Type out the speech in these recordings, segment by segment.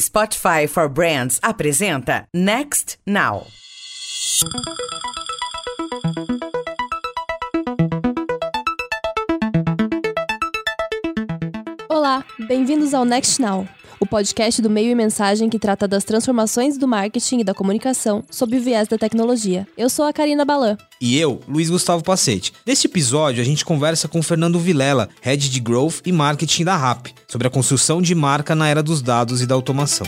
Spotify for Brands apresenta Next Now. Olá, bem-vindos ao Next Now, o podcast do Meio e Mensagem que trata das transformações do marketing e da comunicação sob o viés da tecnologia. Eu sou a Karina Balan. E eu, Luiz Gustavo Pacete. Neste episódio, a gente conversa com Fernando Vilela, Head de Growth e Marketing da RAP, sobre a construção de marca na era dos dados e da automação.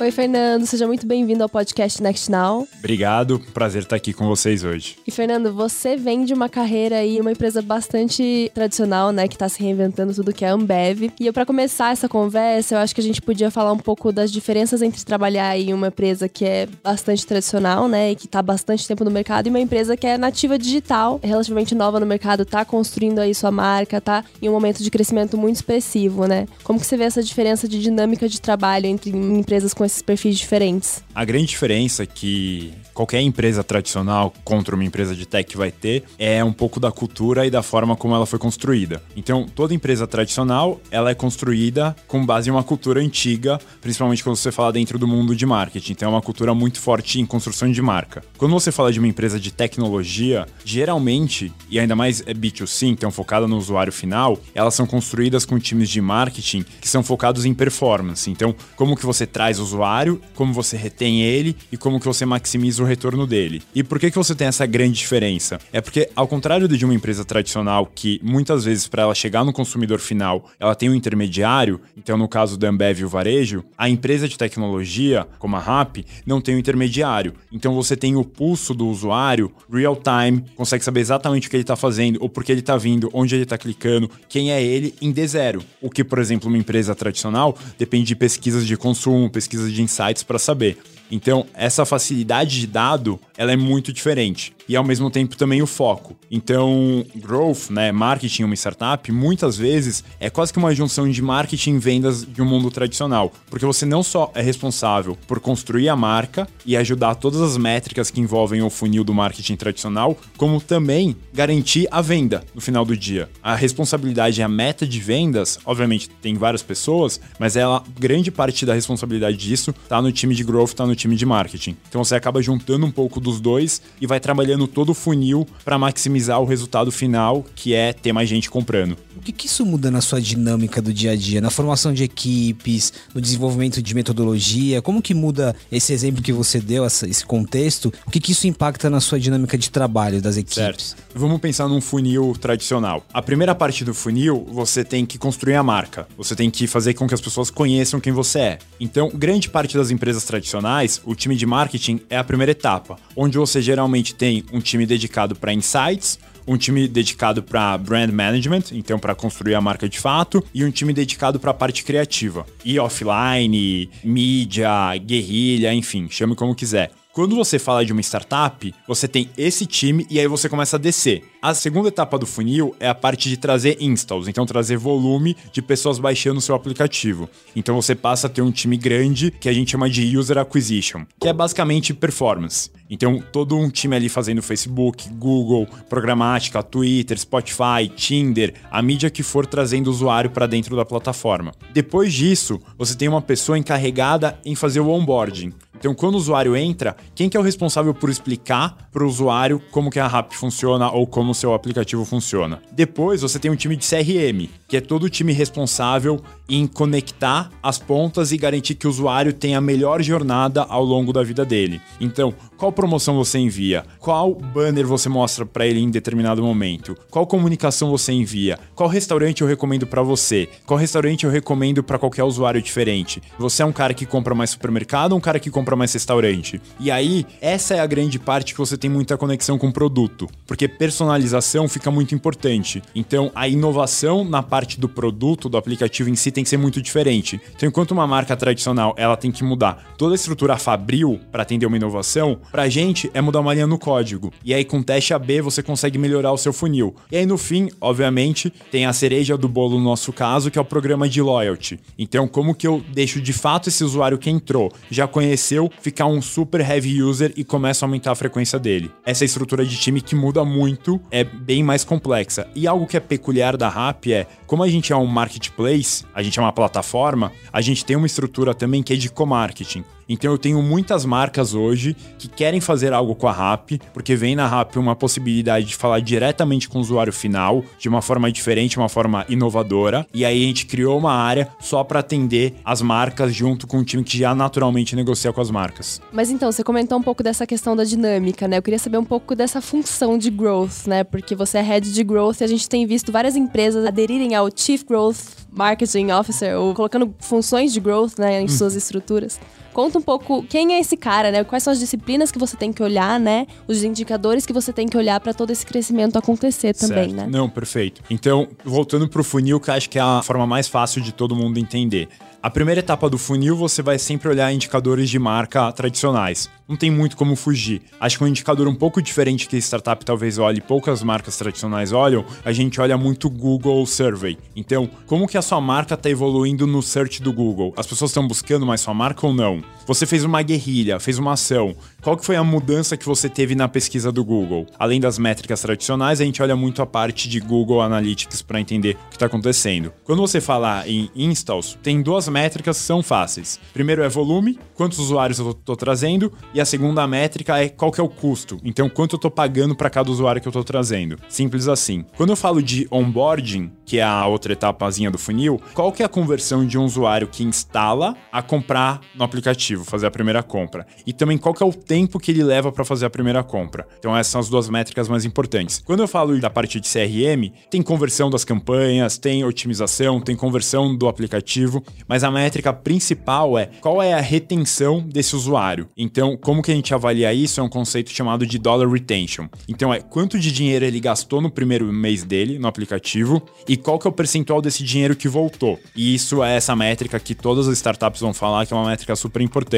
Oi, Fernando, seja muito bem-vindo ao podcast Next Now. Obrigado, prazer estar aqui com vocês hoje. E Fernando, você vem de uma carreira aí, uma empresa bastante tradicional, né, que tá se reinventando tudo que é Ambev. E eu para começar essa conversa, eu acho que a gente podia falar um pouco das diferenças entre trabalhar em uma empresa que é bastante tradicional, né, e que tá bastante tempo no mercado e uma empresa que é nativa digital, relativamente nova no mercado, tá construindo aí sua marca, tá em um momento de crescimento muito expressivo, né? Como que você vê essa diferença de dinâmica de trabalho entre empresas com esses perfis diferentes? A grande diferença que qualquer empresa tradicional contra uma empresa de tech vai ter é um pouco da cultura e da forma como ela foi construída. Então, toda empresa tradicional, ela é construída com base em uma cultura antiga, principalmente quando você fala dentro do mundo de marketing. Então, é uma cultura muito forte em construção de marca. Quando você fala de uma empresa de tecnologia, geralmente, e ainda mais é B2C, então focada no usuário final, elas são construídas com times de marketing que são focados em performance. Então, como que você traz o usuário, como você retém ele e como que você maximiza o retorno dele. E por que, que você tem essa grande diferença? É porque, ao contrário de uma empresa tradicional, que muitas vezes, para ela chegar no consumidor final, ela tem um intermediário, então no caso da Ambev e o varejo, a empresa de tecnologia, como a RAP, não tem um intermediário. Então você tem o pulso do usuário real time, consegue saber exatamente o que ele está fazendo, ou por que ele está vindo, onde ele está clicando, quem é ele em D0. O que, por exemplo, uma empresa tradicional depende de pesquisas de consumo, pesquisas de insights para saber. Então, essa facilidade de dado, ela é muito diferente. E ao mesmo tempo também o foco. Então, growth, né, marketing uma startup, muitas vezes é quase que uma junção de marketing e vendas de um mundo tradicional, porque você não só é responsável por construir a marca e ajudar todas as métricas que envolvem o funil do marketing tradicional, como também garantir a venda no final do dia. A responsabilidade e a meta de vendas, obviamente tem várias pessoas, mas ela grande parte da responsabilidade disso tá no time de growth, tá no time de marketing. Então você acaba juntando um pouco dos dois e vai trabalhando todo o funil para maximizar o resultado final, que é ter mais gente comprando. O que, que isso muda na sua dinâmica do dia a dia, na formação de equipes, no desenvolvimento de metodologia? Como que muda esse exemplo que você deu, essa, esse contexto? O que, que isso impacta na sua dinâmica de trabalho das equipes? Certo. Vamos pensar num funil tradicional. A primeira parte do funil, você tem que construir a marca. Você tem que fazer com que as pessoas conheçam quem você é. Então, grande parte das empresas tradicionais, o time de marketing é a primeira etapa, onde você geralmente tem um time dedicado para insights, um time dedicado para brand management, então para construir a marca de fato, e um time dedicado para a parte criativa. E offline, mídia, guerrilha, enfim, chame como quiser. Quando você fala de uma startup, você tem esse time e aí você começa a descer. A segunda etapa do funil é a parte de trazer installs, então trazer volume de pessoas baixando o seu aplicativo. Então você passa a ter um time grande que a gente chama de user acquisition, que é basicamente performance. Então todo um time ali fazendo Facebook, Google, programática, Twitter, Spotify, Tinder, a mídia que for trazendo o usuário para dentro da plataforma. Depois disso, você tem uma pessoa encarregada em fazer o onboarding. Então, quando o usuário entra, quem que é o responsável por explicar para o usuário como que a RAP funciona ou como o seu aplicativo funciona? Depois, você tem um time de CRM, que é todo o time responsável em conectar as pontas e garantir que o usuário tenha a melhor jornada ao longo da vida dele. Então, qual promoção você envia? Qual banner você mostra para ele em determinado momento? Qual comunicação você envia? Qual restaurante eu recomendo para você? Qual restaurante eu recomendo para qualquer usuário diferente? Você é um cara que compra mais supermercado ou um cara que compra mais restaurante? E aí, essa é a grande parte que você tem muita conexão com o produto, porque personalização fica muito importante. Então, a inovação na parte do produto, do aplicativo em si tem que ser muito diferente. Então, enquanto uma marca tradicional, ela tem que mudar toda a estrutura fabril para atender uma inovação, pra gente é mudar uma linha no código. E aí com teste AB você consegue melhorar o seu funil. E aí no fim, obviamente, tem a cereja do bolo no nosso caso, que é o programa de loyalty. Então, como que eu deixo de fato esse usuário que entrou, já conheceu eu ficar um super heavy user e começo a aumentar a frequência dele. Essa estrutura de time que muda muito, é bem mais complexa. E algo que é peculiar da RAP é, como a gente é um marketplace, a gente é uma plataforma, a gente tem uma estrutura também que é de co-marketing. Então eu tenho muitas marcas hoje que querem fazer algo com a RAP, porque vem na RAP uma possibilidade de falar diretamente com o usuário final, de uma forma diferente, uma forma inovadora. E aí a gente criou uma área só para atender as marcas junto com um time que já naturalmente negocia com as marcas. Mas então, você comentou um pouco dessa questão da dinâmica, né? Eu queria saber um pouco dessa função de growth, né? Porque você é head de growth e a gente tem visto várias empresas aderirem ao Chief Growth Marketing Officer, ou colocando funções de growth né, em suas estruturas. Conta um pouco quem é esse cara, né? Quais são as disciplinas que você tem que olhar, né? Os indicadores que você tem que olhar para todo esse crescimento acontecer também, Certo. né? Não, perfeito. Então, voltando pro funil, que eu acho que é a forma mais fácil de todo mundo entender. A primeira etapa do funil, você vai sempre olhar indicadores de marca tradicionais. Não tem muito como fugir. Acho que um indicador um pouco diferente que a startup talvez olhe, poucas marcas tradicionais olham, a gente olha muito Google Survey. Então, como que a sua marca está evoluindo no search do Google? As pessoas estão buscando mais sua marca ou não? Você fez uma guerrilha, fez uma ação. Qual que foi a mudança que você teve na pesquisa do Google? Além das métricas tradicionais, a gente olha muito a parte de Google Analytics para entender o que está acontecendo. Quando você fala em installs, tem duas métricas que são fáceis. Primeiro é volume, quantos usuários eu estou trazendo, e a segunda métrica é qual que é o custo. Então, quanto eu estou pagando para cada usuário que eu estou trazendo. Simples assim. Quando eu falo de onboarding, que é a outra etapazinha do funil, qual que é a conversão de um usuário que instala a comprar no aplicativo, fazer a primeira compra? E também qual que é o tempo que ele leva para fazer a primeira compra? Então, essas são as duas métricas mais importantes. Quando eu falo da parte de CRM, tem conversão das campanhas, tem otimização, tem conversão do aplicativo, mas a métrica principal é qual é a retenção desse usuário. Então, como que a gente avalia isso? É um conceito chamado de dollar retention. Então, é quanto de dinheiro ele gastou no primeiro mês dele no aplicativo e qual que é o percentual desse dinheiro que voltou. E isso é essa métrica que todas as startups vão falar que é uma métrica super importante.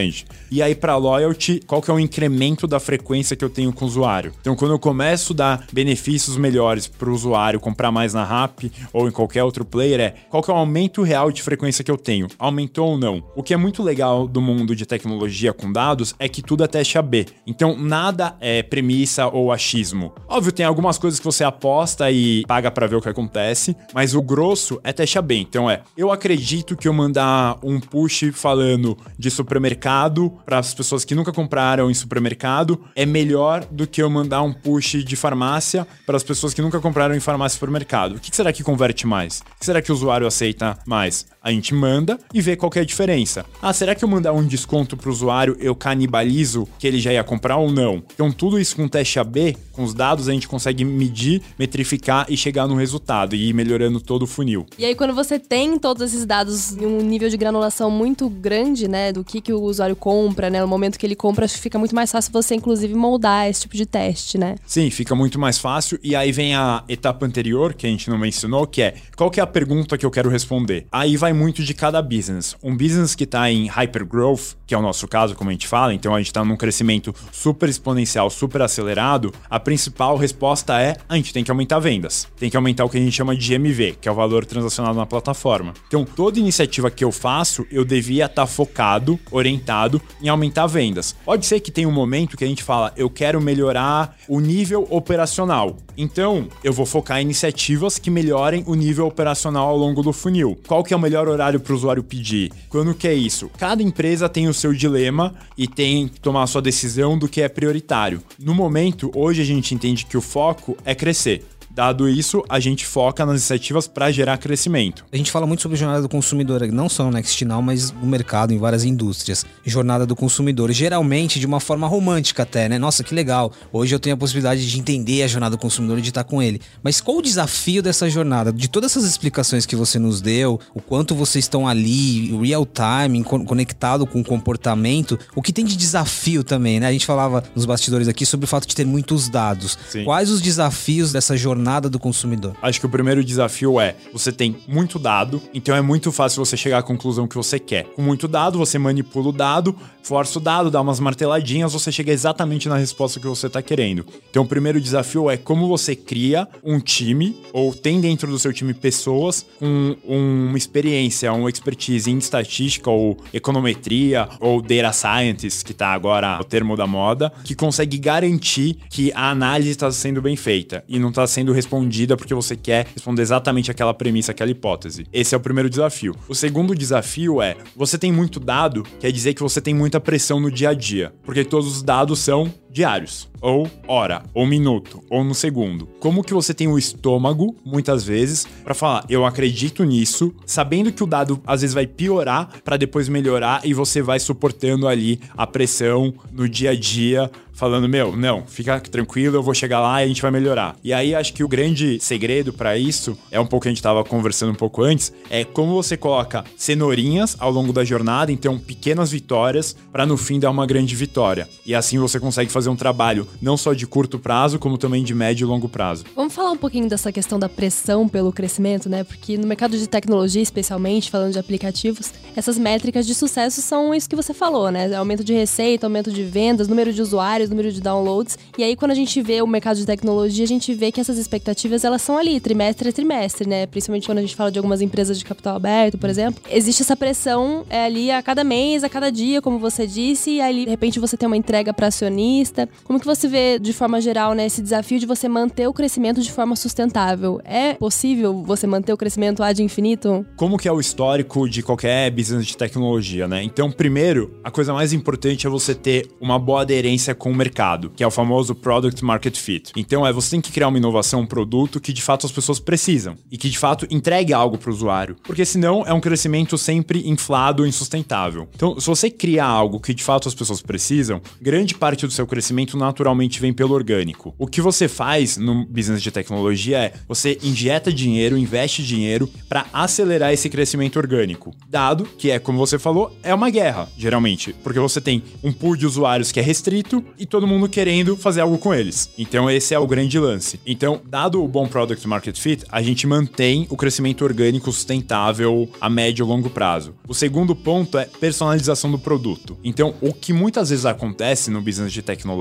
E aí, para loyalty, qual que é o incremento da frequência que eu tenho com o usuário? Então, quando eu começo a dar benefícios melhores para o usuário comprar mais na RAP ou em qualquer outro player, é qual que é o aumento real de frequência que eu tenho? Aumentou ou não? O que é muito legal do mundo de tecnologia com dados é que tudo é teste AB. Então, nada é premissa ou achismo. Óbvio, tem algumas coisas que você aposta e paga para ver o que acontece, mas o grosso é teste AB. Então, é, eu acredito que eu mandar um push falando de supermercado para as pessoas que nunca compraram em supermercado é melhor do que eu mandar um push de farmácia para as pessoas que nunca compraram em farmácia e supermercado. O que será que converte mais? O que será que o usuário aceita mais? A gente manda e vê qual que é a diferença. Ah, será que eu mandar um desconto pro usuário eu canibalizo que ele já ia comprar ou não? Então, tudo isso com teste AB, com os dados, a gente consegue medir, metrificar e chegar no resultado e ir melhorando todo o funil. E aí, quando você tem todos esses dados em um nível de granulação muito grande, né, do que, que o usuário compra, né, no momento que ele compra, acho que fica muito mais fácil você, inclusive, moldar esse tipo de teste, né? Sim, fica muito mais fácil. E aí vem a etapa anterior, que a gente não mencionou, que é qual que é a pergunta que eu quero responder? Aí vai muito de cada business. Um business que está em hypergrowth, que é o nosso caso, como a gente fala, então a gente está num crescimento super exponencial, super acelerado, a principal resposta é a gente tem que aumentar vendas. Tem que aumentar o que a gente chama de GMV, que é o valor transacionado na plataforma. Então, toda iniciativa que eu faço, eu devia estar focado, orientado em aumentar vendas. Pode ser que tenha um momento que a gente fala, eu quero melhorar o nível operacional. Então, eu vou focar em iniciativas que melhorem o nível operacional ao longo do funil. Qual que é o melhor horário para o usuário pedir? Quando que é isso? Cada empresa tem o seu dilema e tem que tomar a sua decisão do que é prioritário. No momento, hoje a gente entende que o foco é crescer. Dado isso, a gente foca nas iniciativas para gerar crescimento. A gente fala muito sobre jornada do consumidor, não só no Next Now, mas no mercado, em várias indústrias. Jornada do consumidor, geralmente de uma forma romântica até, né? Nossa, que legal. Hoje eu tenho a possibilidade de entender a jornada do consumidor e de estar com ele. Mas qual o desafio dessa jornada? De todas essas explicações que você nos deu, o quanto vocês estão ali, real time, con- conectado com o comportamento, o que tem de desafio também, né? A gente falava nos bastidores aqui sobre o fato de ter muitos dados. Sim. Quais os desafios dessa jornada jornada do consumidor? Acho que o primeiro desafio é: você tem muito dado, então é muito fácil você chegar à conclusão que você quer. Com muito dado, você manipula o dado, força o dado, dá umas marteladinhas, você chega exatamente na resposta que você está querendo. Então, o primeiro desafio é como você cria um time, ou tem dentro do seu time pessoas com uma experiência, uma expertise em estatística, ou econometria, ou data scientist, que está agora o termo da moda, que consegue garantir que a análise está sendo bem feita e não está sendo respondida porque você quer responder exatamente aquela premissa, aquela hipótese. Esse é o primeiro desafio. O segundo desafio é: você tem muito dado, quer dizer que você tem muita pressão no dia a dia, porque todos os dados são diários, ou hora, ou minuto, ou no segundo. Como que você tem o estômago, muitas vezes, para falar, eu acredito nisso, sabendo que o dado às vezes vai piorar para depois melhorar e você vai suportando ali a pressão no dia a dia falando, meu, não, fica tranquilo, eu vou chegar lá e a gente vai melhorar. E aí acho que o grande segredo para isso, é um pouco que a gente tava conversando um pouco antes, é como você coloca cenourinhas ao longo da jornada, então pequenas vitórias, para no fim dar uma grande vitória. E assim você consegue fazer um trabalho não só de curto prazo, como também de médio e longo prazo. Vamos falar um pouquinho dessa questão da pressão pelo crescimento, né? Porque no mercado de tecnologia, especialmente, falando de aplicativos, essas métricas de sucesso são isso que você falou, né? Aumento de receita, aumento de vendas, número de usuários, usuários, número de downloads. E aí, quando a gente vê o mercado de tecnologia, a gente vê que essas expectativas, elas são ali, trimestre a trimestre, né? Principalmente quando a gente fala de algumas empresas de capital aberto, por exemplo. Existe essa pressão é, ali a cada mês, a cada dia, como você disse, e aí, de repente, você tem uma entrega para acionista. Como que você vê, de forma geral, né, esse desafio de você manter o crescimento de forma sustentável? É possível você manter o crescimento ad infinito? Como que é o histórico de qualquer business de tecnologia, né? Então, primeiro, a coisa mais importante é você ter uma boa aderência com o mercado, que é o famoso Product Market Fit. Então é você tem que criar uma inovação, um produto que de fato as pessoas precisam e que de fato entregue algo para o usuário, porque senão é um crescimento sempre inflado, insustentável. Então, se você criar algo que de fato as pessoas precisam, grande parte do seu crescimento naturalmente vem pelo orgânico. O que você faz no business de tecnologia é você injeta dinheiro, investe dinheiro para acelerar esse crescimento orgânico. Dado que é como você falou, é uma guerra, geralmente, porque você tem um pool de usuários que é restrito e todo mundo querendo fazer algo com eles. Então esse é o grande lance. Então, dado o bom product market fit, a gente mantém o crescimento orgânico sustentável a médio e longo prazo. O segundo ponto é personalização do produto. Então, o que muitas vezes acontece no business de tecnologia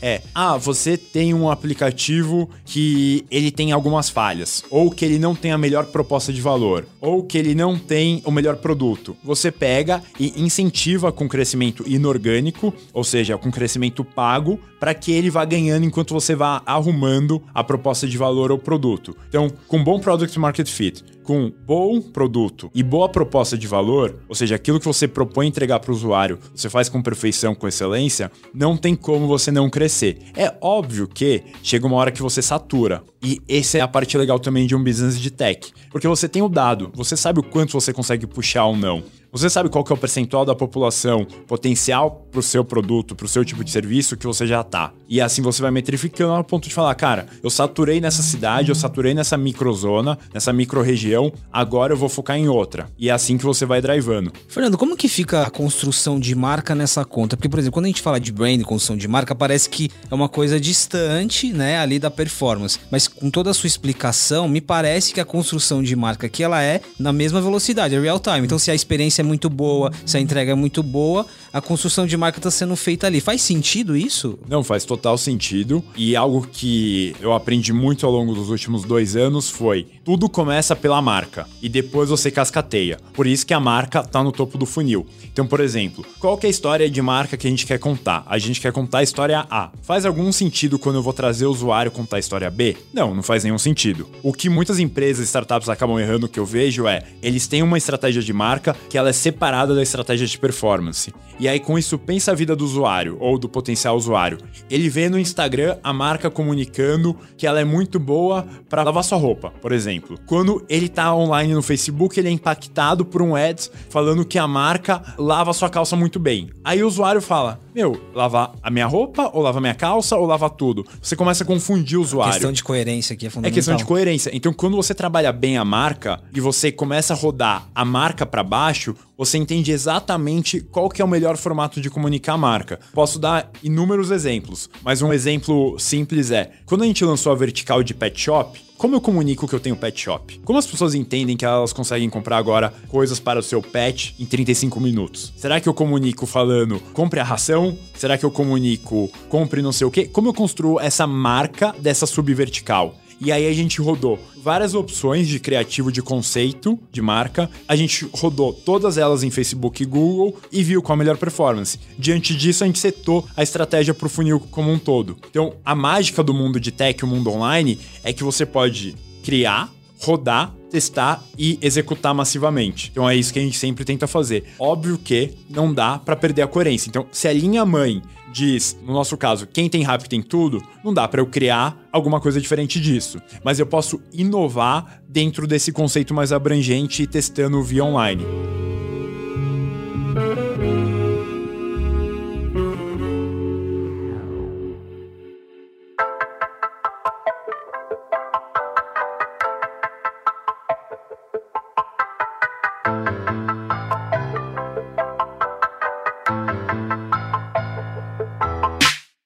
é: ah, você tem um aplicativo que ele tem algumas falhas, ou que ele não tem a melhor proposta de valor, ou que ele não tem o melhor produto. Você pega e incentiva com crescimento inorgânico, ou seja, com crescimento pago para que ele vá ganhando enquanto você vá arrumando a proposta de valor ao produto. Então, com bom product market fit, com bom produto e boa proposta de valor, ou seja, aquilo que você propõe entregar para o usuário, você faz com perfeição, com excelência, não tem como você não crescer. É óbvio que chega uma hora que você satura. E essa é a parte legal também de um business de tech, porque você tem o dado, você sabe o quanto você consegue puxar ou não. Você sabe qual que é o percentual da população potencial para o seu produto, para o seu tipo de serviço que você já tá. E assim você vai metrificando ao ponto de falar, cara, eu saturei nessa cidade, eu saturei nessa microzona, nessa micro-região, agora eu vou focar em outra. E é assim que você vai drivando. Fernando, como que fica a construção de marca nessa conta? Porque, por exemplo, quando a gente fala de brand, construção de marca, parece que é uma coisa distante, né, ali da performance. Mas com toda a sua explicação, me parece que a construção de marca aqui, ela é na mesma velocidade, é real time. Então, se a experiência é muito boa, se a entrega é muito boa, a construção de marca está sendo feita ali. Faz sentido isso? Não, faz total sentido. E algo que eu aprendi muito ao longo dos últimos dois anos foi: tudo começa pela marca e depois você cascateia. Por isso que a marca está no topo do funil. Então, por exemplo, qual que é a história de marca que a gente quer contar? A gente quer contar a história A. Faz algum sentido quando eu vou trazer o usuário contar a história B? Não, não faz nenhum sentido. O que muitas empresas e startups acabam errando que eu vejo é, eles têm uma estratégia de marca que ela é separada da estratégia de performance. E aí com isso pensa a vida do usuário ou do potencial usuário. Ele vê no Instagram a marca comunicando que ela é muito boa para lavar sua roupa, por exemplo. Quando ele tá online no Facebook, ele é impactado por um ads falando que a marca lava sua calça muito bem. Aí o usuário fala: "Meu, lavar a minha roupa ou lava a minha calça ou lava tudo?". Você começa a confundir o usuário. A questão de coerência aqui é fundamental. É questão de coerência. Então, quando você trabalha bem a marca e você começa a rodar a marca para baixo, você entende exatamente qual que é o melhor formato de comunicar a marca. Posso dar inúmeros exemplos, mas um exemplo simples é: quando a gente lançou a vertical de pet shop, como eu comunico que eu tenho pet shop? Como as pessoas entendem que elas conseguem comprar agora coisas para o seu pet em 35 minutos? Será que eu comunico falando compre a ração? Será que eu comunico compre não sei o quê? Como eu construo essa marca dessa subvertical? E aí a gente rodou várias opções de criativo de conceito de marca. A gente rodou todas elas em Facebook e Google e viu qual a melhor performance. Diante disso, a gente setou a estratégia para o funil como um todo. Então, a mágica do mundo de tech, o mundo online, é que você pode criar, rodar, testar e executar massivamente. Então é isso que a gente sempre tenta fazer. Óbvio que não dá para perder a coerência. Então, se a linha mãe diz, no nosso caso, quem tem rápido tem tudo, não dá para eu criar alguma coisa diferente disso. Mas eu posso inovar dentro desse conceito mais abrangente testando via online.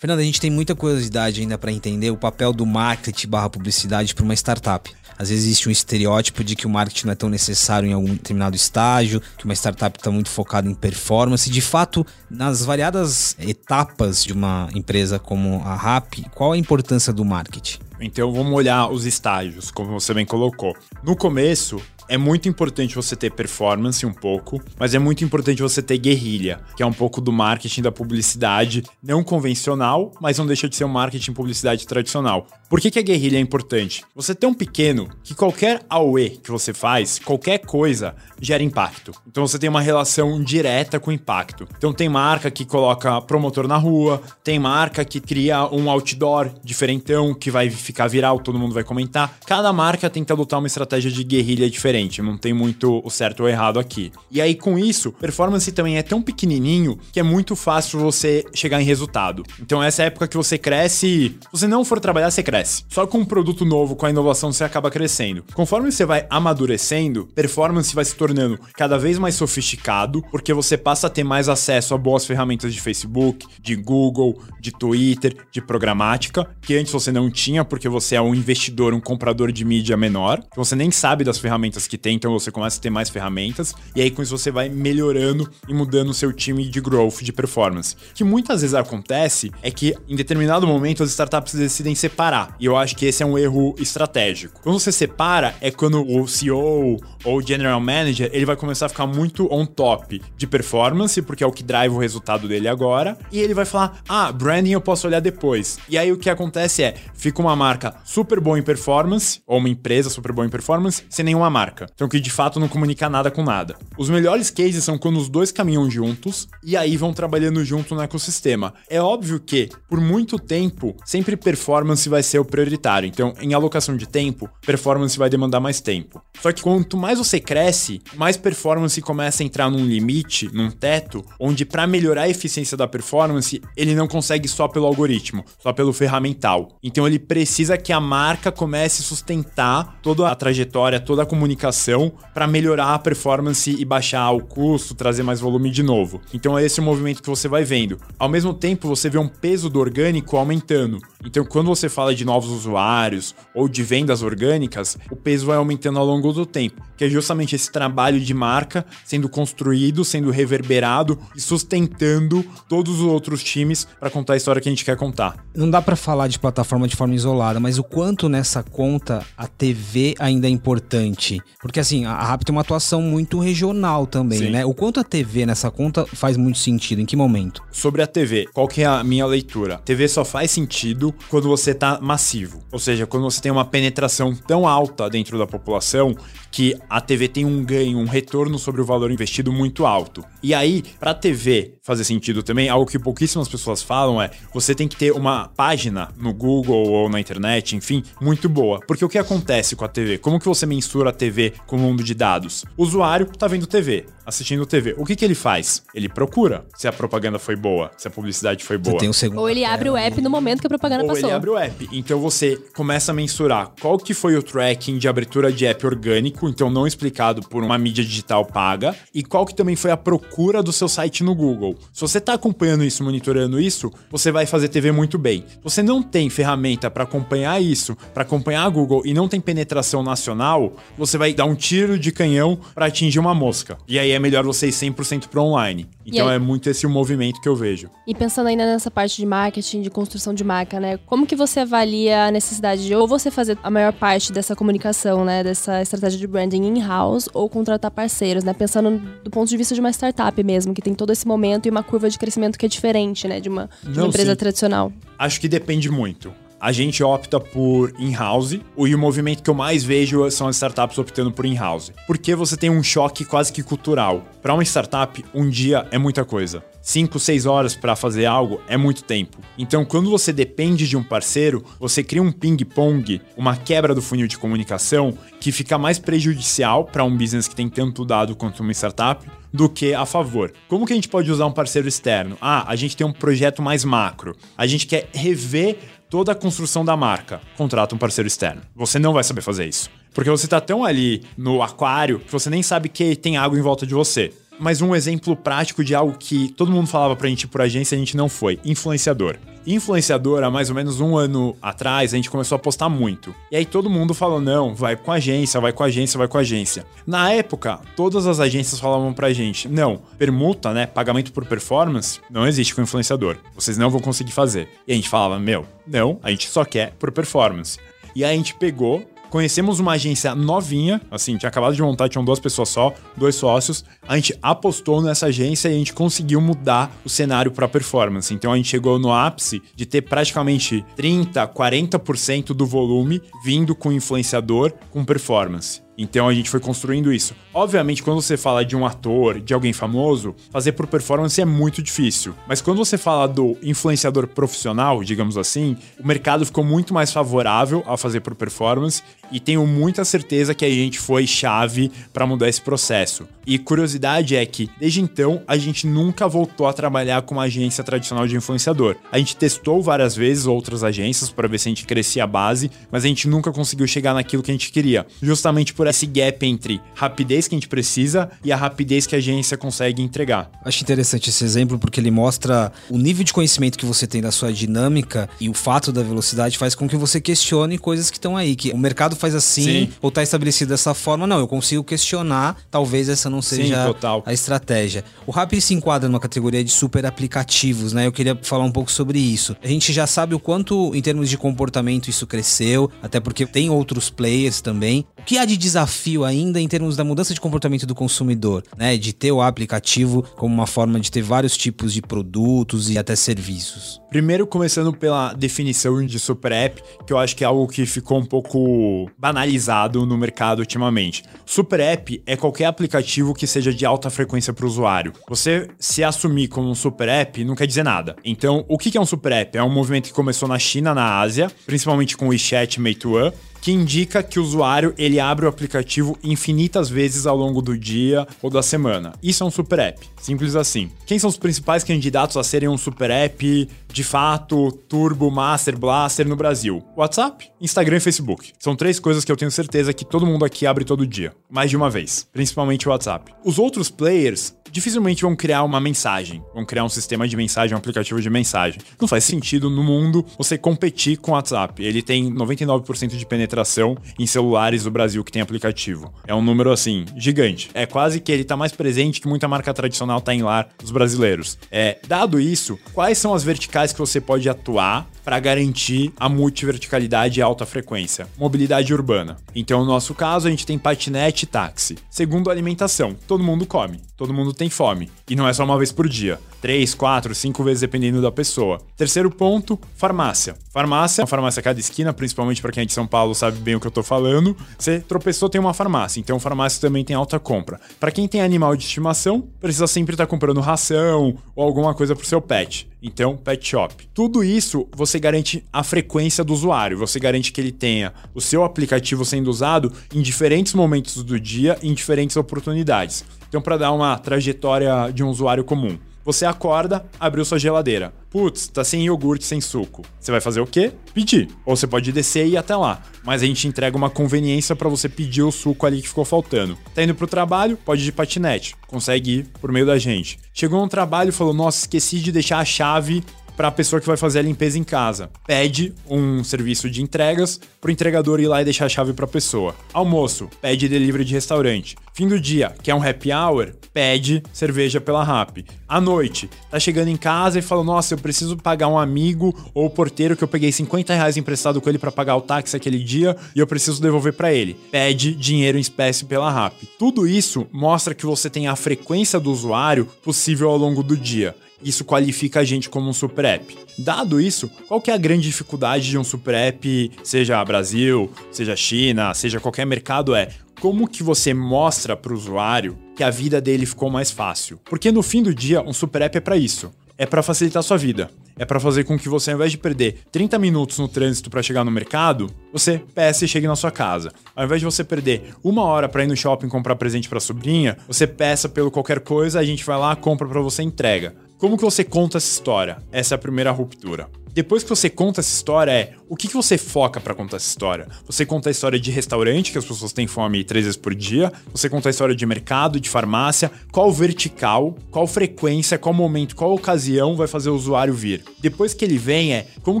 Fernanda, a gente tem muita curiosidade ainda para entender o papel do marketing barra publicidade para uma startup. Às vezes existe um estereótipo de que o marketing não é tão necessário em algum determinado estágio, que uma startup está muito focada em performance. De fato, nas variadas etapas de uma empresa como a RAP, qual a importância do marketing? Então vamos olhar os estágios, como você bem colocou. No começo, é muito importante você ter performance um pouco, mas é muito importante você ter guerrilha, que é um pouco do marketing da publicidade não convencional, mas não deixa de ser um marketing publicidade tradicional. Por que, que a guerrilha é importante? Você tem um pequeno que qualquer AUE que você faz, qualquer coisa, gera impacto. Então você tem uma relação direta com impacto. Então tem marca que coloca promotor na rua, tem marca que cria um outdoor diferentão que vai ficar viral, todo mundo vai comentar. Cada marca tenta adotar uma estratégia de guerrilha diferente diferente, não tem muito o certo ou errado aqui. E aí com isso, performance também é tão pequenininho que é muito fácil você chegar em resultado. Então essa é época que você cresce, se você não for trabalhar, você cresce. Só com um produto novo, com a inovação, você acaba crescendo. Conforme você vai amadurecendo, performance vai se tornando cada vez mais sofisticado, porque você passa a ter mais acesso a boas ferramentas de Facebook, de Google, de Twitter, de programática, que antes você não tinha porque você é um investidor, um comprador de mídia menor, que você nem sabe das ferramentas que tem, então você começa a ter mais ferramentas, e aí com isso você vai melhorando e mudando o seu time de growth, de performance. O que muitas vezes acontece é que em determinado momento as startups decidem separar, e eu acho que esse é um erro estratégico. Quando você separa, é quando o CEO ou o General Manager ele vai começar a ficar muito on top de performance, porque é o que drive o resultado dele agora, e ele vai falar: ah, branding eu posso olhar depois. E aí o que acontece é, fica uma marca super boa em performance, ou uma empresa super boa em performance, sem nenhuma marca marca. Então que de fato não comunica nada com nada. Os melhores cases são quando os dois caminham juntos e aí vão trabalhando junto no ecossistema. É óbvio que, por muito tempo, sempre performance vai ser o prioritário. Então, em alocação de tempo, performance vai demandar mais tempo. Só que quanto mais você cresce, mais performance começa a entrar num limite, num teto, onde para melhorar a eficiência da performance, ele não consegue só pelo algoritmo, só pelo ferramental. Então ele precisa que a marca comece a sustentar toda a trajetória, toda a comunicação comunicação para melhorar a performance e baixar o custo, trazer mais volume de novo. Então é esse o movimento que você vai vendo. Ao mesmo tempo, você vê um peso do orgânico aumentando. Então, quando você fala de novos usuários ou de vendas orgânicas, o peso vai aumentando ao longo do tempo, que é justamente esse trabalho de marca sendo construído, sendo reverberado e sustentando todos os outros times para contar a história que a gente quer contar. Não dá para falar de plataforma de forma isolada, mas o quanto nessa conta a TV ainda é importante. Porque assim, a RAP tem uma atuação muito regional também, Sim. né? O quanto a TV nessa conta faz muito sentido? Em que momento? Sobre a TV, qual que é a minha leitura? TV só faz sentido quando você tá massivo. Ou seja, quando você tem uma penetração tão alta dentro da população que a TV tem um ganho, um retorno sobre o valor investido muito alto. E aí, para a TV fazer sentido também, algo que pouquíssimas pessoas falam é: você tem que ter uma página no Google ou na internet, enfim, muito boa. Porque o que acontece com a TV? Como que você mensura a TV com o mundo de dados? O usuário tá vendo TV. assistindo TV. O que, que ele faz? Ele procura se a propaganda foi boa, se a publicidade foi boa. Um segundo Ou ele abre o app no momento que a propaganda Ou passou. ele abre o app. Então você começa a mensurar qual que foi o tracking de abertura de app orgânico, então não explicado por uma mídia digital paga, e qual que também foi a procura do seu site no Google. Se você está acompanhando isso, monitorando isso, você vai fazer TV muito bem. Se você não tem ferramenta para acompanhar isso, para acompanhar a Google e não tem penetração nacional, você vai dar um tiro de canhão para atingir uma mosca. E aí é melhor você ir 100% para online. Então é muito esse o movimento que eu vejo. E pensando ainda nessa parte de marketing, de construção de marca, né? Como que você avalia a necessidade de ou você fazer a maior parte dessa comunicação, né? Dessa estratégia de branding in-house ou contratar parceiros, né? Pensando do ponto de vista de uma startup mesmo, que tem todo esse momento e uma curva de crescimento que é diferente, né? De uma, de uma Não, empresa sim. tradicional. Acho que depende muito. A gente opta por in-house, e o movimento que eu mais vejo são as startups optando por in-house. Porque você tem um choque quase que cultural. Para uma startup, um dia é muita coisa. 5, 6 horas para fazer algo é muito tempo. Então, quando você depende de um parceiro, você cria um ping-pong, uma quebra do funil de comunicação que fica mais prejudicial para um business que tem tanto dado quanto uma startup do que a favor. Como que a gente pode usar um parceiro externo? Ah, a gente tem um projeto mais macro. A gente quer rever toda a construção da marca. Contrata um parceiro externo. Você não vai saber fazer isso. Porque você tá tão ali no aquário que você nem sabe que tem água em volta de você. Mas um exemplo prático de algo que todo mundo falava pra gente por agência e a gente não foi: influenciador. Influenciador, há mais ou menos um ano atrás, a gente começou a postar muito. E aí todo mundo falou: não, vai com agência, vai com agência, vai com agência. Na época, todas as agências falavam pra gente: não, permuta, né? Pagamento por performance, não existe com influenciador. Vocês não vão conseguir fazer. E a gente falava: meu, não, a gente só quer por performance. E aí a gente pegou, Conhecemos uma agência novinha, assim, tinha acabado de montar, tinham duas pessoas só, dois sócios. A gente apostou nessa agência e a gente conseguiu mudar o cenário para performance. Então a gente chegou no ápice de ter praticamente 30, 40% do volume vindo com influenciador com performance. Então a gente foi construindo isso. Obviamente, quando você fala de um ator, de alguém famoso, fazer por performance é muito difícil. Mas quando você fala do influenciador profissional, digamos assim, o mercado ficou muito mais favorável a fazer por performance e tenho muita certeza que a gente foi chave para mudar esse processo. E curiosidade é que, desde então, a gente nunca voltou a trabalhar com uma agência tradicional de influenciador. A gente testou várias vezes outras agências para ver se a gente crescia a base, mas a gente nunca conseguiu chegar naquilo que a gente queria. Justamente por esse gap entre rapidez que a gente precisa e a rapidez que a agência consegue entregar. Acho interessante esse exemplo porque ele mostra o nível de conhecimento que você tem da sua dinâmica e o fato da velocidade faz com que você questione coisas que estão aí, que o mercado faz assim Sim. ou tá estabelecido dessa forma. Não, eu consigo questionar, talvez essa não seja total. a estratégia. O Rappi se enquadra numa categoria de super aplicativos, né? Eu queria falar um pouco sobre isso. A gente já sabe o quanto, em termos de comportamento, isso cresceu, até porque tem outros players também. O que há de desafio ainda em termos da mudança de comportamento do consumidor, né? De ter o aplicativo como uma forma de ter vários tipos de produtos e até serviços. Primeiro, começando pela definição de super app, que eu acho que é algo que ficou um pouco banalizado no mercado ultimamente. Super app é qualquer aplicativo que seja de alta frequência para o usuário. Você se assumir como um super app não quer dizer nada. Então, o que é um super app? É um movimento que começou na China, na Ásia, principalmente com o WeChat e Meituan, que indica que o usuário ele abre o aplicativo infinitas vezes ao longo do dia ou da semana. Isso é um super app, simples assim. Quem são os principais candidatos a serem um super app de fato, Turbo, Master, Blaster no Brasil? WhatsApp, Instagram e Facebook. São três coisas que eu tenho certeza que todo mundo aqui abre todo dia, mais de uma vez, principalmente o WhatsApp. Os outros players dificilmente vão criar uma mensagem, vão criar um sistema de mensagem, um aplicativo de mensagem. Não faz sentido no mundo você competir com o WhatsApp. Ele tem 99% de penetração em celulares do Brasil que tem aplicativo. É um número assim gigante. É quase que ele tá mais presente que muita marca tradicional tá em lar dos brasileiros. É, dado isso, quais são as verticais que você pode atuar para garantir a multiverticalidade e alta frequência. Mobilidade urbana. Então, no nosso caso, a gente tem patinete e táxi. Segundo, alimentação. Todo mundo come, todo mundo tem fome. E não é só uma vez por dia. Três, quatro, cinco vezes dependendo da pessoa. Terceiro ponto, farmácia. Farmácia, uma farmácia a cada esquina, principalmente para quem é de São Paulo sabe bem o que eu tô falando. Você tropeçou, tem uma farmácia. Então, farmácia também tem alta compra. Para quem tem animal de estimação, precisa sempre estar comprando ração ou alguma coisa pro seu pet. Então, pet shop. Tudo isso você garante a frequência do usuário, você garante que ele tenha o seu aplicativo sendo usado em diferentes momentos do dia, em diferentes oportunidades. Então, para dar uma trajetória de um usuário comum, você acorda, abriu sua geladeira. Putz, tá sem iogurte, sem suco. Você vai fazer o quê? Pedir. Ou você pode descer e ir até lá. Mas a gente entrega uma conveniência para você pedir o suco ali que ficou faltando. Tá indo pro trabalho? Pode ir de patinete. Consegue ir por meio da gente. Chegou no trabalho e falou: Nossa, esqueci de deixar a chave para a pessoa que vai fazer a limpeza em casa. Pede um serviço de entregas para o entregador ir lá e deixar a chave para a pessoa. Almoço, pede delivery de restaurante. Fim do dia, quer um happy hour? Pede cerveja pela Rap. À noite, tá chegando em casa e fala: Nossa, eu preciso pagar um amigo ou o porteiro que eu peguei 50 reais emprestado com ele para pagar o táxi aquele dia e eu preciso devolver para ele. Pede dinheiro em espécie pela Rap. Tudo isso mostra que você tem a frequência do usuário possível ao longo do dia. Isso qualifica a gente como um super app. Dado isso, qual que é a grande dificuldade de um super app, seja Brasil, seja China, seja qualquer mercado, é como que você mostra para o usuário que a vida dele ficou mais fácil? Porque no fim do dia, um super app é para isso. É para facilitar a sua vida. É para fazer com que você, ao invés de perder 30 minutos no trânsito para chegar no mercado, você peça e chegue na sua casa. Ao invés de você perder uma hora para ir no shopping comprar presente para sobrinha, você peça pelo qualquer coisa, a gente vai lá, compra para você, entrega. Como que você conta essa história? Essa é a primeira ruptura. Depois que você conta essa história, é o que, que você foca para contar essa história? Você conta a história de restaurante, que as pessoas têm fome três vezes por dia. Você conta a história de mercado, de farmácia. Qual vertical, qual frequência, qual momento, qual ocasião vai fazer o usuário vir? Depois que ele vem, é como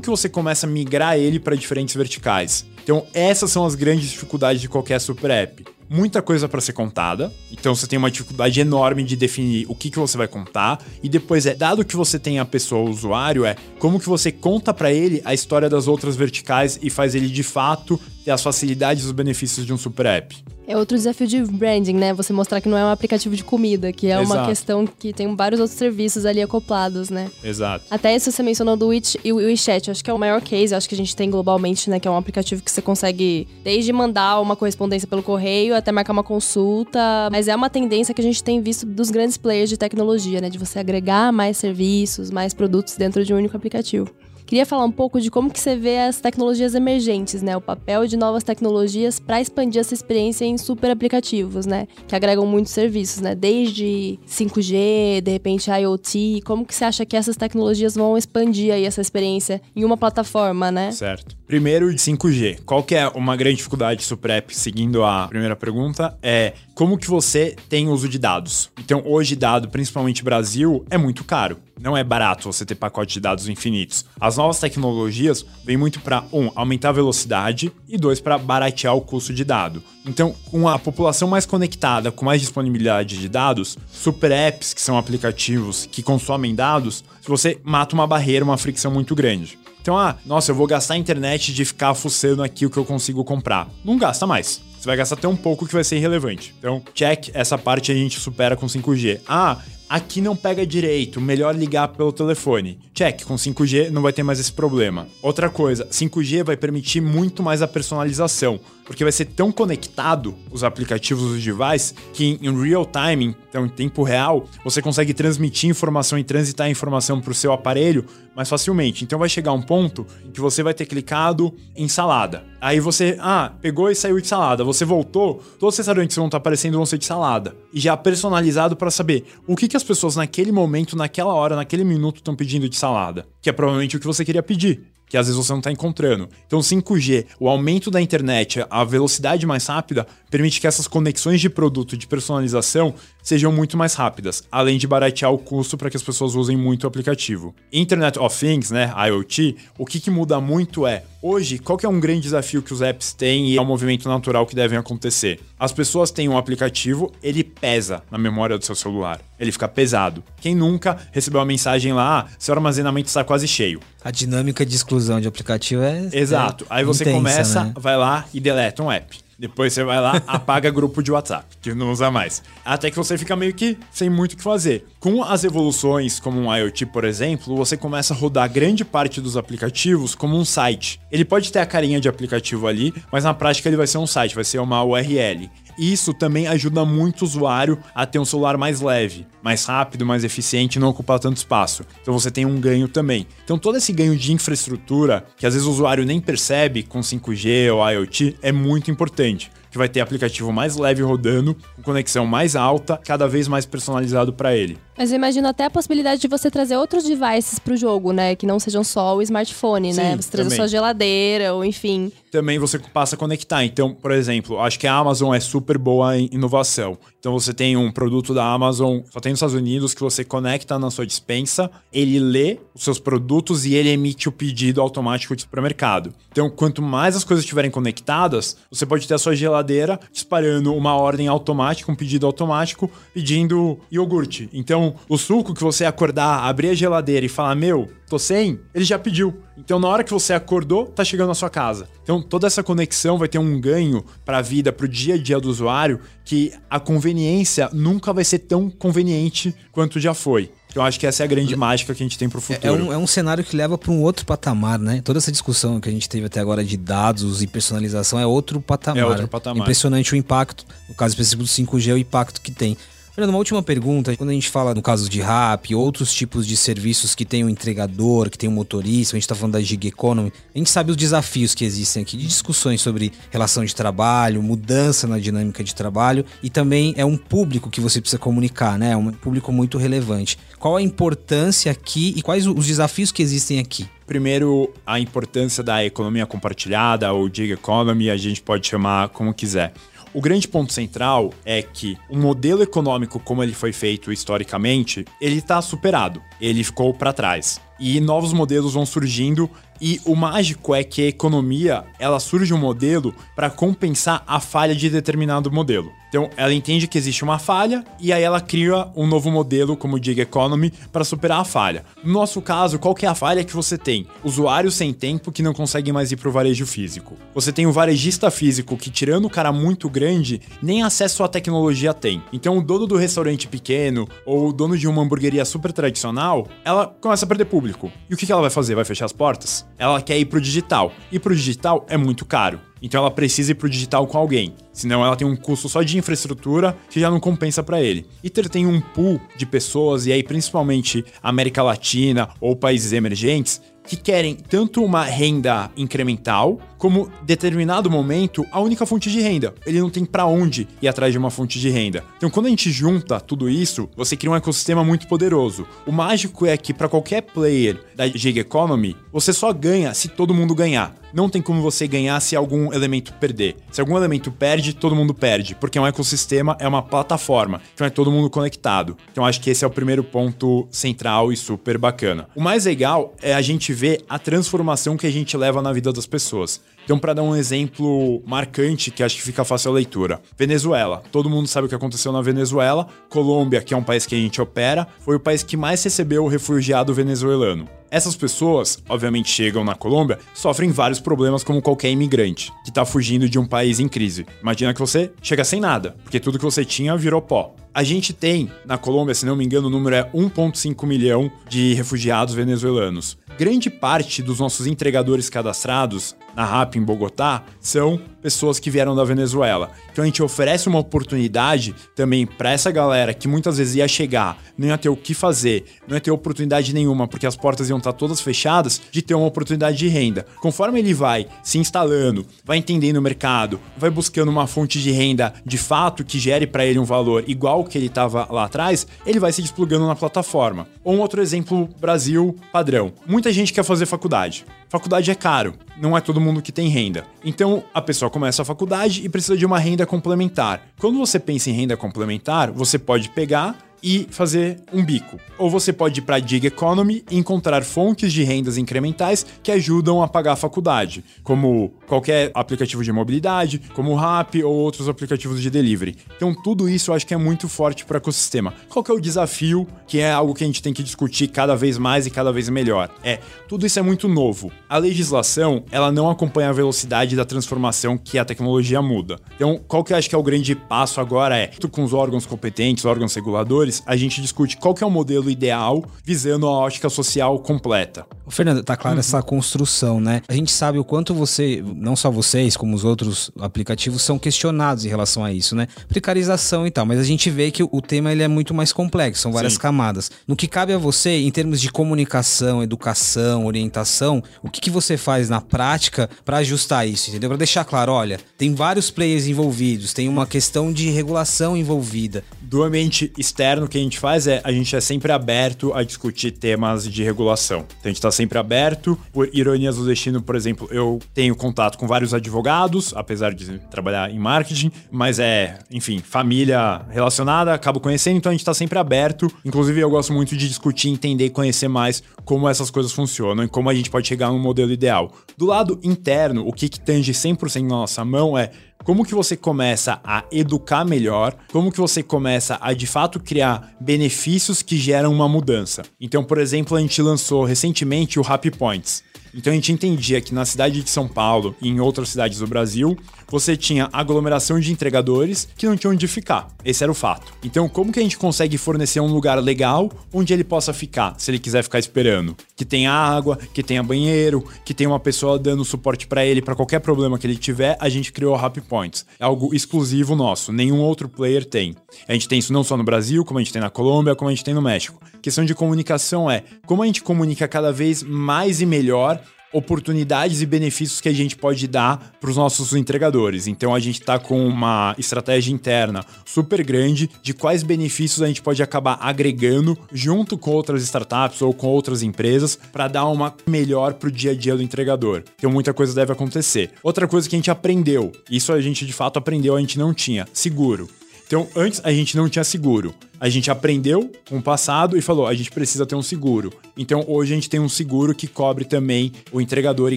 que você começa a migrar ele para diferentes verticais? Então, essas são as grandes dificuldades de qualquer super app muita coisa para ser contada. Então você tem uma dificuldade enorme de definir o que, que você vai contar. E depois é, dado que você tem a pessoa, o usuário, é como que você conta para ele a história das outras verticais e faz ele de fato as facilidades e os benefícios de um super app. É outro desafio de branding, né? Você mostrar que não é um aplicativo de comida, que é Exato. uma questão que tem vários outros serviços ali acoplados, né? Exato. Até isso você mencionou do Witch e o WeChat, acho que é o maior case, acho que a gente tem globalmente, né? Que é um aplicativo que você consegue desde mandar uma correspondência pelo correio até marcar uma consulta, mas é uma tendência que a gente tem visto dos grandes players de tecnologia, né? De você agregar mais serviços, mais produtos dentro de um único aplicativo. Queria falar um pouco de como que você vê as tecnologias emergentes, né? O papel de novas tecnologias para expandir essa experiência em super aplicativos, né? Que agregam muitos serviços, né? Desde 5G, de repente IoT. Como que você acha que essas tecnologias vão expandir aí essa experiência em uma plataforma, né? Certo. Primeiro, 5G. Qual que é uma grande dificuldade de super app, seguindo a primeira pergunta, é como que você tem uso de dados. Então, hoje dado, principalmente Brasil, é muito caro. Não é barato você ter pacote de dados infinitos. As novas tecnologias vêm muito para um, aumentar a velocidade e dois, para baratear o custo de dado. Então, com a população mais conectada, com mais disponibilidade de dados, super apps, que são aplicativos que consomem dados, você mata uma barreira, uma fricção muito grande. Então, ah, nossa, eu vou gastar a internet de ficar fuçando aqui o que eu consigo comprar. Não gasta mais. Você vai gastar até um pouco que vai ser irrelevante. Então, check, essa parte a gente supera com 5G. Ah, aqui não pega direito, melhor ligar pelo telefone. Check, com 5G não vai ter mais esse problema. Outra coisa, 5G vai permitir muito mais a personalização, porque vai ser tão conectado os aplicativos dos devices que em real time, então em tempo real, você consegue transmitir informação e transitar informação para o seu aparelho mais facilmente. Então vai chegar um ponto em que você vai ter clicado em salada. Aí você, ah, pegou e saiu de salada. Você voltou, todos os restaurantes vão estar aparecendo vão ser de salada. E já personalizado para saber o que, que as pessoas naquele momento, naquela hora, naquele minuto estão pedindo de salada. Que é provavelmente o que você queria pedir que às vezes você não está encontrando. Então, 5G, o aumento da internet, a velocidade mais rápida, permite que essas conexões de produto de personalização sejam muito mais rápidas, além de baratear o custo para que as pessoas usem muito o aplicativo. Internet of Things, né, IoT, o que, que muda muito é, hoje, qual é um grande desafio que os apps têm e é um movimento natural que devem acontecer? As pessoas têm um aplicativo, ele pesa na memória do seu celular, ele fica pesado. Quem nunca recebeu uma mensagem lá, ah, seu armazenamento está quase cheio. A dinâmica de exclusão de aplicativo é. Exato. é Aí você intensa, começa, né? vai lá e deleta um app. Depois você vai lá, apaga grupo de WhatsApp, que não usa mais. Até que você fica meio que sem muito o que fazer. Com as evoluções, como um IoT, por exemplo, você começa a rodar grande parte dos aplicativos como um site. Ele pode ter a carinha de aplicativo ali, mas na prática ele vai ser um site, vai ser uma URL. Isso também ajuda muito o usuário a ter um celular mais leve, mais rápido, mais eficiente e não ocupar tanto espaço. Então você tem um ganho também. Então todo esse ganho de infraestrutura, que às vezes o usuário nem percebe com 5G ou IoT, é muito importante que vai ter aplicativo mais leve rodando, com conexão mais alta, cada vez mais personalizado para ele. Mas eu imagino até a possibilidade de você trazer outros devices pro jogo, né? Que não sejam só o smartphone, né? Sim, Você trazer sua geladeira, ou enfim. também você passa a conectar. Então, por exemplo, acho que a Amazon é super boa em inovação. Então você tem um produto da Amazon, só tem nos Estados Unidos, que você conecta na sua dispensa, ele lê os seus produtos e ele emite o pedido automático de supermercado. Então, quanto mais as coisas estiverem conectadas, você pode ter a sua geladeira disparando uma ordem automática, um pedido automático, pedindo iogurte. Então, o suco que você acordar, abrir a geladeira e falar, meu, tô sem, ele já pediu. Então, na hora que você acordou, tá chegando na sua casa. Então, toda essa conexão vai ter um ganho para a vida, para o dia a dia do usuário, que a conveniência nunca vai ser tão conveniente quanto já foi. Então, acho que essa é a grande mágica que a gente tem pro futuro. É um, é um cenário que leva para um outro patamar, né? Toda essa discussão que a gente teve até agora de dados e personalização é outro patamar. É outro patamar. Impressionante o impacto, no caso específico do 5G, o impacto que tem. Fernando, uma última pergunta. Quando a gente fala no caso de rap, outros tipos de serviços que tem um entregador, que tem um motorista, a gente está falando da gig economy, a gente sabe os desafios que existem aqui, de discussões sobre relação de trabalho, mudança na dinâmica de trabalho e também é um público que você precisa comunicar, né? É um público muito relevante. Qual a importância aqui e quais os desafios que existem aqui? Primeiro, a importância da economia compartilhada ou gig economy, a gente pode chamar como quiser. O grande ponto central é que o modelo econômico como ele foi feito historicamente, ele está superado, ele ficou para trás. E novos modelos vão surgindo e o mágico é que a economia, ela surge um modelo para compensar a falha de determinado modelo. Então, ela entende que existe uma falha e aí ela cria um novo modelo como o Gig Economy para superar a falha. No nosso caso, qual que é a falha que você tem? Usuários sem tempo que não conseguem mais ir para o varejo físico. Você tem o varejista físico que, tirando o cara muito grande, nem acesso à tecnologia tem. Então, o dono do restaurante pequeno ou o dono de uma hamburgueria super tradicional, ela começa a perder público. E o que ela vai fazer? Vai fechar as portas? Ela quer ir pro digital. E pro digital é muito caro. Então ela precisa ir pro digital com alguém. Senão ela tem um custo só de infraestrutura que já não compensa para ele. E ter tem um pool de pessoas, e aí principalmente América Latina ou países emergentes, que querem tanto uma renda incremental, como determinado momento a única fonte de renda. Ele não tem para onde ir atrás de uma fonte de renda. Então, quando a gente junta tudo isso, você cria um ecossistema muito poderoso. O mágico é que para qualquer player da gig economy, você só ganha se todo mundo ganhar. Não tem como você ganhar se algum elemento perder. Se algum elemento perde, todo mundo perde, porque é um ecossistema, é uma plataforma, então é todo mundo conectado. Então acho que esse é o primeiro ponto central e super bacana. O mais legal é a gente ver a transformação que a gente leva na vida das pessoas. Então, para dar um exemplo marcante, que acho que fica fácil a leitura: Venezuela. Todo mundo sabe o que aconteceu na Venezuela. Colômbia, que é um país que a gente opera, foi o país que mais recebeu o refugiado venezuelano. Essas pessoas, obviamente, chegam na Colômbia, sofrem vários problemas como qualquer imigrante que tá fugindo de um país em crise. Imagina que você chega sem nada, porque tudo que você tinha virou pó. A gente tem na Colômbia, se não me engano, o número é 1,5 milhão de refugiados venezuelanos. Grande parte dos nossos entregadores cadastrados na RAP em Bogotá são pessoas que vieram da Venezuela. Então a gente oferece uma oportunidade também para essa galera que muitas vezes ia chegar, não ia ter o que fazer, não ia ter oportunidade nenhuma porque as portas iam estar todas fechadas, de ter uma oportunidade de renda. Conforme ele vai se instalando, vai entendendo o mercado, vai buscando uma fonte de renda de fato que gere para ele um valor igual que ele estava lá atrás, ele vai se desplugando na plataforma. Ou um outro exemplo, Brasil padrão. Muita gente quer fazer faculdade. Faculdade é caro, não é todo mundo que tem renda. Então a pessoa começa a faculdade e precisa de uma renda complementar. Quando você pensa em renda complementar, você pode pegar e fazer um bico. Ou você pode ir para a Gig Economy e encontrar fontes de rendas incrementais que ajudam a pagar a faculdade, como qualquer aplicativo de mobilidade, como o Rap ou outros aplicativos de delivery. Então tudo isso eu acho que é muito forte para o ecossistema. Qual é o desafio, que é algo que a gente tem que discutir cada vez mais e cada vez melhor? É, tudo isso é muito novo. A legislação, ela não acompanha a velocidade da transformação que a tecnologia muda. Então, qual que eu acho que é o grande passo agora é, com os órgãos competentes, órgãos reguladores, a gente discute qual que é o modelo ideal visando a ótica social completa. Fernando, tá claro essa construção, né? A gente sabe o quanto você, não só vocês, como os outros aplicativos, são questionados em relação a isso, né? Precarização e tal, mas a gente vê que o tema ele é muito mais complexo, são várias Sim. camadas. No que cabe a você, em termos de comunicação, educação, orientação, o que, que você faz na prática para ajustar isso, entendeu? Para deixar claro, olha, tem vários players envolvidos, tem uma questão de regulação envolvida. Do ambiente externo, o que a gente faz é a gente é sempre aberto a discutir temas de regulação. Então a gente está sempre aberto. Por ironias do destino, por exemplo, eu tenho contato com vários advogados, apesar de trabalhar em marketing, mas é, enfim, família relacionada, acabo conhecendo, então a gente está sempre aberto. Inclusive, eu gosto muito de discutir, entender e conhecer mais como essas coisas funcionam e como a gente pode chegar num modelo ideal. Do lado interno, o que, que tange 100% na nossa mão é como que você começa a educar melhor, como que você começa a de fato criar benefícios que geram uma mudança. Então, por exemplo, a gente lançou recentemente o Happy Points. Então a gente entendia que na cidade de São Paulo e em outras cidades do Brasil, você tinha aglomeração de entregadores que não tinham onde ficar. Esse era o fato. Então, como que a gente consegue fornecer um lugar legal onde ele possa ficar, se ele quiser ficar esperando? Que tenha água, que tenha banheiro, que tenha uma pessoa dando suporte para ele para qualquer problema que ele tiver, a gente criou o Happy Points. É algo exclusivo nosso, nenhum outro player tem. A gente tem isso não só no Brasil, como a gente tem na Colômbia, como a gente tem no México. A questão de comunicação é como a gente comunica cada vez mais e melhor oportunidades e benefícios que a gente pode dar para os nossos entregadores. Então a gente está com uma estratégia interna super grande de quais benefícios a gente pode acabar agregando junto com outras startups ou com outras empresas para dar uma melhor para o dia a dia do entregador. Então muita coisa deve acontecer. Outra coisa que a gente aprendeu, isso a gente de fato aprendeu, a gente não tinha, seguro. Então, antes a gente não tinha seguro. A gente aprendeu com o passado e falou: a gente precisa ter um seguro. Então, hoje a gente tem um seguro que cobre também o entregador e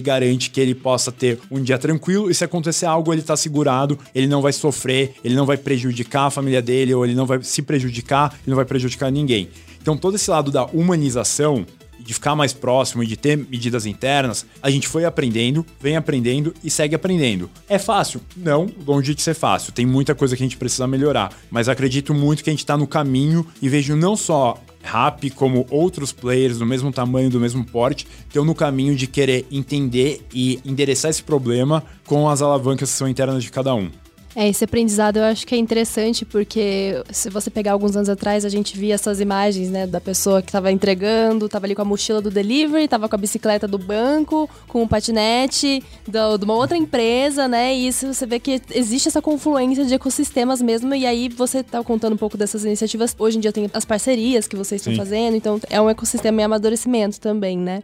garante que ele possa ter um dia tranquilo. E se acontecer algo, ele está segurado, ele não vai sofrer, ele não vai prejudicar a família dele, ou ele não vai se prejudicar, ele não vai prejudicar ninguém. Então, todo esse lado da humanização de ficar mais próximo e de ter medidas internas, a gente foi aprendendo, vem aprendendo e segue aprendendo. É fácil? Não, longe de ser fácil. Tem muita coisa que a gente precisa melhorar, mas acredito muito que a gente está no caminho e vejo não só Rap como outros players do mesmo tamanho, do mesmo porte, estão no caminho de querer entender e endereçar esse problema com as alavancas que são internas de cada um. É, esse aprendizado eu acho que é interessante porque se você pegar alguns anos atrás, a gente via essas imagens, né, da pessoa que estava entregando, estava ali com a mochila do delivery, estava com a bicicleta do banco, com o patinete do, de uma outra empresa, né, e isso você vê que existe essa confluência de ecossistemas mesmo, e aí você tá contando um pouco dessas iniciativas. Hoje em dia tem as parcerias que vocês estão fazendo, então é um ecossistema em amadurecimento também, né.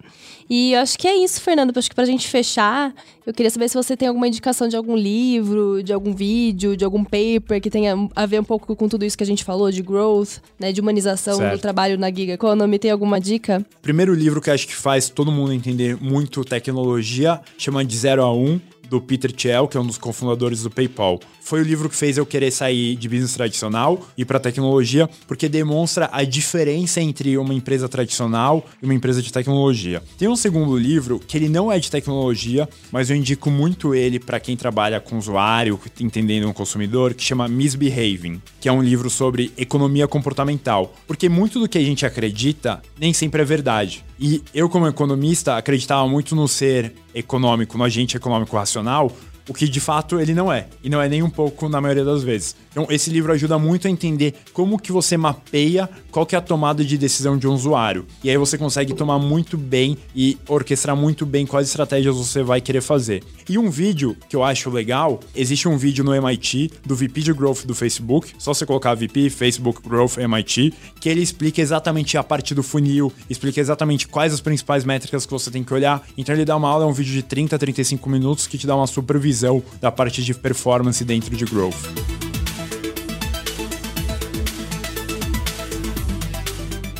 E eu acho que é isso, Fernando, acho que pra gente fechar, eu queria saber se você tem alguma indicação de algum livro, de algum vídeo, de algum paper que tenha a ver um pouco com tudo isso que a gente falou, de growth, né, de humanização Certo. do trabalho na Giga Economy. Tem alguma dica? Primeiro livro que acho que faz todo mundo entender muito tecnologia, chama De Zero a Um, do Peter Thiel, que é um dos cofundadores do PayPal. Foi o livro que fez eu querer sair de business tradicional e para tecnologia, porque demonstra a diferença entre uma empresa tradicional e uma empresa de tecnologia. Tem um segundo livro que ele não é de tecnologia, mas eu indico muito ele para quem trabalha com usuário, entendendo o consumidor, que chama Misbehaving, que é um livro sobre economia comportamental, porque muito do que a gente acredita nem sempre é verdade. E eu, como economista, acreditava muito no ser econômico, no agente econômico racional, profissional o que de fato ele não é. E não é nem um pouco na maioria das vezes. Então, esse livro ajuda muito a entender como que você mapeia qual que é a tomada de decisão de um usuário. E aí você consegue tomar muito bem e orquestrar muito bem quais estratégias você vai querer fazer. E um vídeo que eu acho legal, existe um vídeo no MIT do VP de Growth do Facebook, só você colocar VP, Facebook Growth MIT, que ele explica exatamente a parte do funil, explica exatamente quais as principais métricas que você tem que olhar. Então ele dá uma aula, é um vídeo de 30 a 35 minutos que te dá uma supervisão da parte de performance dentro de Growth.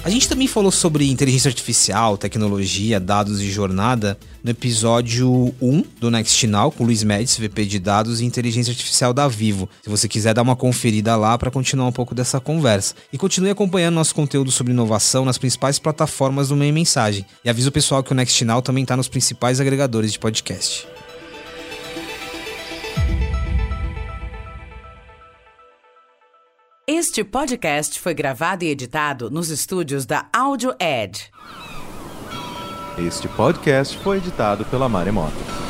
A gente também falou sobre inteligência artificial, tecnologia, dados e jornada no episódio 1 do Next Now com o Luiz Médici, VP de dados e inteligência artificial da Vivo. Se você quiser dar uma conferida lá para continuar um pouco dessa conversa. E continue acompanhando nosso conteúdo sobre inovação nas principais plataformas do Meio Mensagem. E avisa o pessoal que o Next Now também está nos principais agregadores de podcast. Este podcast foi gravado e editado nos estúdios da Audio Edge. Este podcast foi editado pela Maremoto.